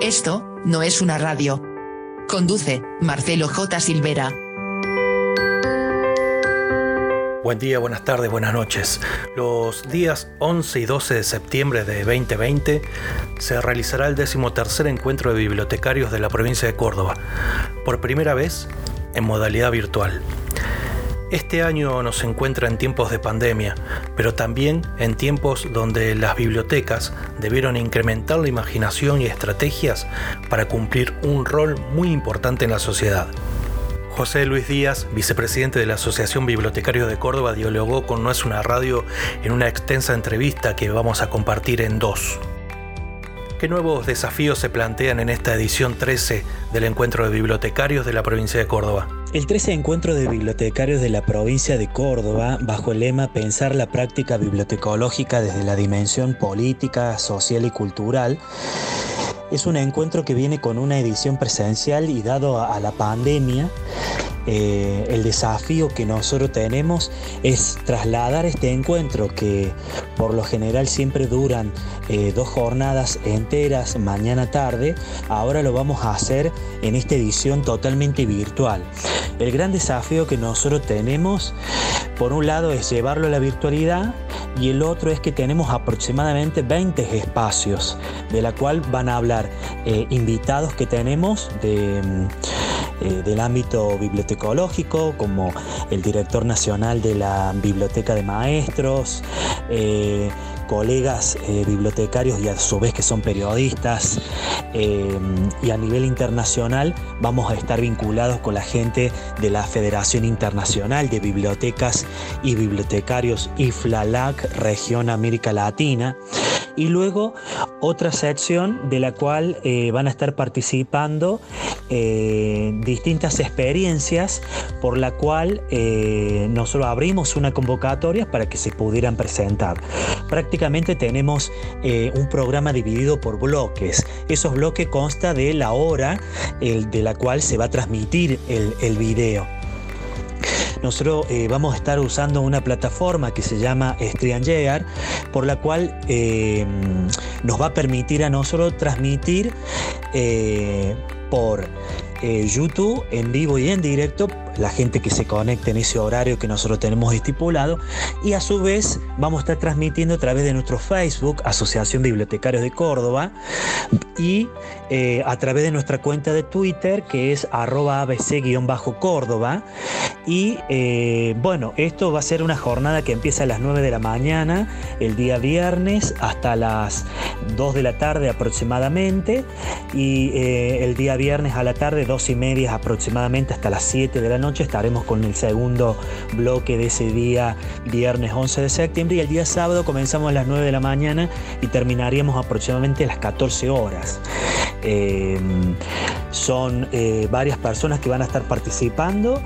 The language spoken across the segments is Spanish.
Esto no es una radio. Conduce Marcelo J. Silvera. Buen día, buenas tardes, buenas noches. Los días 11 y 12 de septiembre de 2020 se realizará el decimotercer encuentro de bibliotecarios de la provincia de Córdoba, por primera vez en modalidad virtual. Este año nos encuentra en tiempos de pandemia, pero también en tiempos donde las bibliotecas debieron incrementar la imaginación y estrategias para cumplir un rol muy importante en la sociedad. José Luis Díaz, vicepresidente de la Asociación Bibliotecarios de Córdoba, dialogó con No es una radio en una extensa entrevista que vamos a compartir en dos. ¿Qué nuevos desafíos se plantean en esta edición 13 del Encuentro de Bibliotecarios de la provincia de Córdoba? El 13 Encuentro de Bibliotecarios de la provincia de Córdoba, bajo el lema Pensar la práctica bibliotecológica desde la dimensión política, social y cultural, es un encuentro que viene con una edición presencial y dado a, la pandemia, eh, el desafío que nosotros tenemos es trasladar este encuentro que por lo general siempre duran eh, dos jornadas enteras mañana tarde, ahora lo vamos a hacer en esta edición totalmente virtual. El gran desafío que nosotros tenemos, por un lado, es llevarlo a la virtualidad y el otro es que tenemos aproximadamente 20 espacios, de la cual van a hablar eh, invitados que tenemos de eh, del ámbito bibliotecológico, como el director nacional de la Biblioteca de Maestros, eh, colegas eh, bibliotecarios y a su vez que son periodistas. Y a nivel internacional vamos a estar vinculados con la gente de la Federación Internacional de Bibliotecas y Bibliotecarios IFLALAC Región América Latina y luego otra sección de la cual eh, van a estar participando eh, distintas experiencias por la cual eh, nosotros abrimos una convocatoria para que se pudieran presentar. Prácticamente tenemos un programa dividido por bloques. Esos bloques consta de la hora de la cual se va a transmitir el, el video. Nosotros eh, vamos a estar usando una plataforma que se llama StreamYard, por la cual eh, nos va a permitir a nosotros transmitir eh, por YouTube en vivo y en directo la gente que se conecte en ese horario que nosotros tenemos estipulado y a su vez vamos a estar transmitiendo a través de nuestro Facebook, Asociación Bibliotecarios de Córdoba, y eh, a través de nuestra cuenta de Twitter que es arroba abc-córdoba. Y eh, bueno, esto va a ser una jornada que empieza a las 9 de la mañana, el día viernes, hasta las 2 de la tarde aproximadamente, y eh, el día viernes a la tarde, 2 y media aproximadamente hasta las 7 de la noche estaremos con el segundo bloque de ese día, viernes 11 de septiembre, y el día sábado comenzamos a las 9 de la mañana y terminaríamos aproximadamente a las 14 horas. Eh, son eh, varias personas que van a estar participando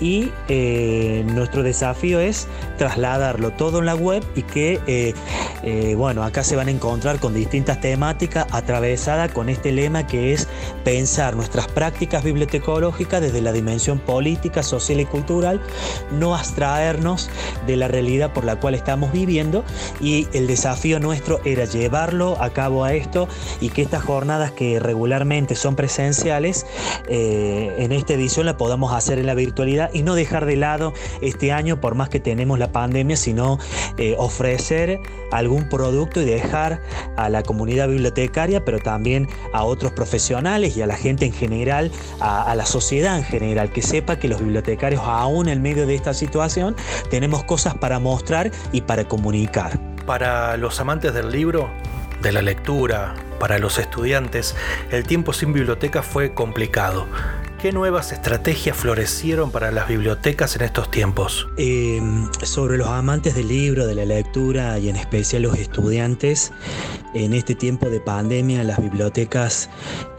y eh, nuestro desafío es trasladarlo todo en la web y que, bueno, acá se van a encontrar con distintas temáticas atravesadas con este lema que es pensar nuestras prácticas bibliotecológicas desde la dimensión política, social y cultural, no abstraernos de la realidad por la cual estamos viviendo. Y el desafío nuestro era llevarlo a cabo a esto y que estas jornadas que regularmente son presenciales, eh, en esta edición la podamos hacer en la virtualidad y no dejar de lado este año, por más que tenemos la pandemia, sino eh, ofrecer algún producto y dejar a la comunidad bibliotecaria, pero también a otros profesionales y a la gente en general, a, a la sociedad en general, que sepa que los bibliotecarios, aún en medio de esta situación, tenemos cosas para mostrar y para comunicar. Para los amantes del libro, de la lectura, para los estudiantes, el tiempo sin biblioteca fue complicado. ¿Qué nuevas estrategias florecieron para las bibliotecas en estos tiempos? Em, sobre los amantes del libro, de la lectura y en especial los estudiantes, en este tiempo de pandemia las bibliotecas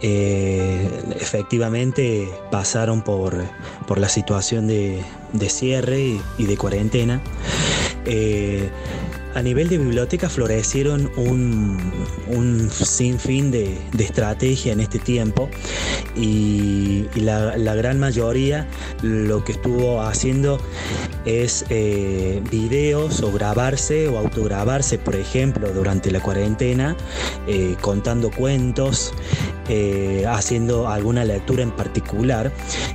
eh, efectivamente pasaron por, por la situación de, cierre y, de cuarentena. Eh, a nivel de biblioteca florecieron un, un sinfín de, de estrategia en este tiempo y, la, gran mayoría lo que estuvo haciendo es eh, videos o grabarse o autograbarse, por ejemplo, durante la cuarentena, eh, contando cuentos, eh, haciendo alguna lectura en particular.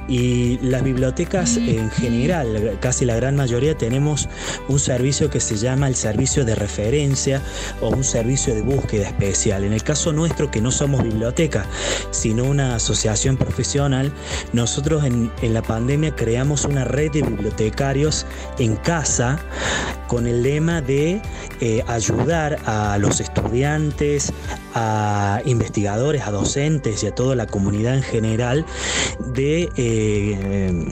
Y las bibliotecas en general, casi la gran mayoría, tenemos un servicio que se llama el servicio de referencia o un servicio de búsqueda especial. En el caso nuestro, que no somos biblioteca, sino una asociación profesional, nosotros en, la pandemia creamos una red de bibliotecarios en casa con el lema de eh, ayudar a los estudiantes, a investigadores, a docentes y a toda la comunidad en general de eh,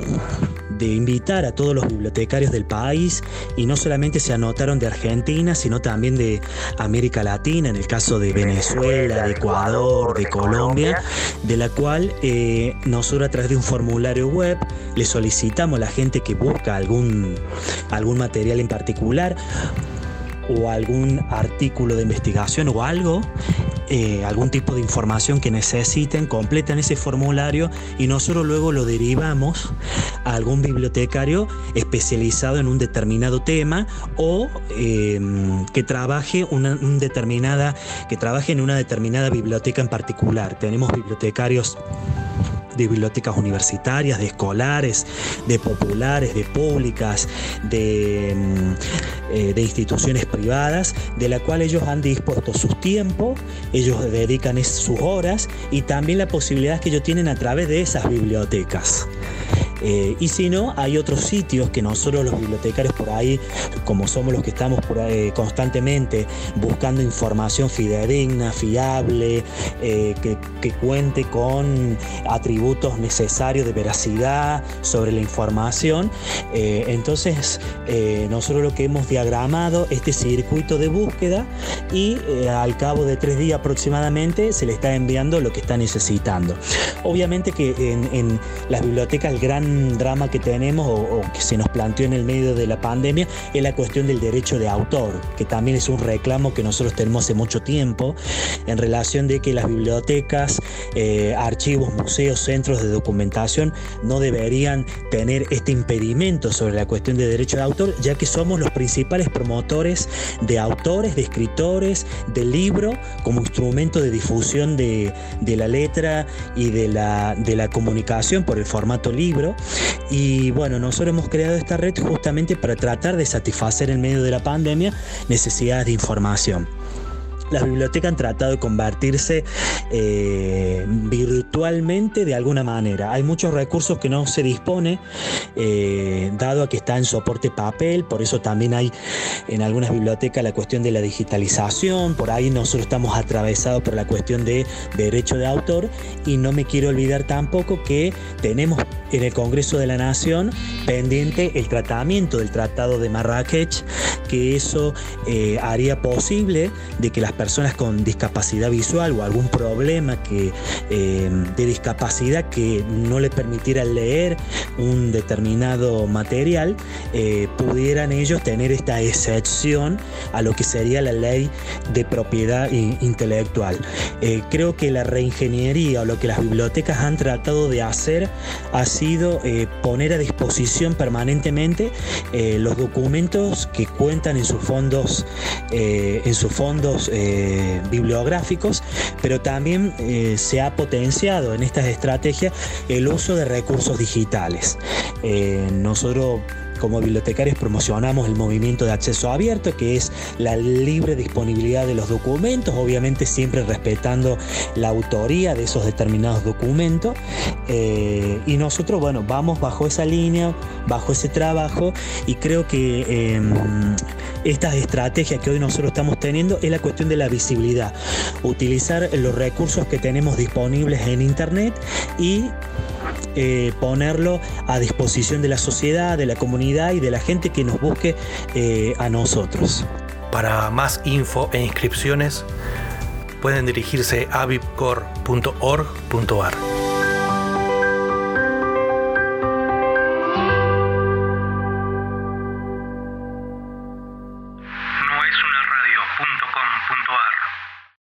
de invitar a todos los bibliotecarios del país y no solamente se anotaron de Argentina, sino también de América Latina, en el caso de Venezuela, de Ecuador, de Colombia, de la cual eh, nosotros a través de un formulario web le solicitamos a la gente que busca algún, algún material en particular o algún artículo de investigación o algo, eh, algún tipo de información que necesiten, completan ese formulario y nosotros luego lo derivamos a algún bibliotecario especializado en un determinado tema o em, que trabaje una determinada, que trabaje en una determinada biblioteca en particular. Tenemos bibliotecarios de bibliotecas universitarias, de escolares, de populares, de públicas, de, mm, eh, de instituciones privadas, de la cual ellos han dispuesto su tiempo, ellos dedican sus horas y también la posibilidad que ellos tienen a través de esas bibliotecas. Eh, y si no, hay otros sitios que nosotros los bibliotecarios por ahí, como somos los que estamos constantemente buscando información fidedigna, fiable, eh, que, cuente con atributos necesarios de veracidad sobre la información, eh, entonces nosotros lo que hemos diagramado este circuito de búsqueda y al cabo de tres días aproximadamente se le está enviando lo que está necesitando. Obviamente que en, en las bibliotecas el gran drama que tenemos o, que se nos planteó en el medio de la pandemia es la cuestión del derecho de autor, que también es un reclamo que nosotros tenemos hace mucho tiempo en relación de que las bibliotecas, eh, archivos, museos, centros de documentación no deberían tener este impedimento sobre la cuestión de derecho de autor, ya que somos los principales promotores de autores, de escritores, del libro como instrumento de difusión de, de la letra y de la, de la comunicación por el formato libro y bueno, nosotros hemos creado esta red justamente para tratar de satisfacer en medio de la pandemia necesidades de información las bibliotecas han tratado de convertirse eh, virtualmente de alguna manera. Hay muchos recursos que no se dispone, eh, dado a que está en soporte papel, por eso también hay en algunas bibliotecas la cuestión de la digitalización, por ahí nosotros estamos atravesados por la cuestión de derecho de autor y no me quiero olvidar tampoco que tenemos en el Congreso de la Nación pendiente el tratamiento del Tratado de Marrakech, que eso eh, haría posible de que las personas con discapacidad visual o algún problema que, eh, de discapacidad que no le permitiera leer un determinado material, eh, pudieran ellos tener esta excepción a lo que sería la ley de propiedad intelectual. Eh, creo que la reingeniería o lo que las bibliotecas han tratado de hacer ha sido poner a disposición permanentemente los documentos que cuentan en sus fondos, en sus fondos eh, bibliográficos, pero también eh, se ha potenciado en estas estrategias el uso de recursos digitales. Eh, nosotros como bibliotecarios promocionamos el movimiento de acceso abierto, que es la libre disponibilidad de los documentos, obviamente siempre respetando la autoría de esos determinados documentos. Eh, y nosotros, bueno, vamos bajo esa línea, bajo ese trabajo, y creo que em, estas estrategias que hoy nosotros estamos teniendo es la cuestión de la visibilidad. Utilizar los recursos que tenemos disponibles en Internet y eh, ponerlo a disposición de la sociedad, de la comunidad y de la gente que nos busque eh, a nosotros. Para más info e inscripciones pueden dirigirse a vipcor.org.ar.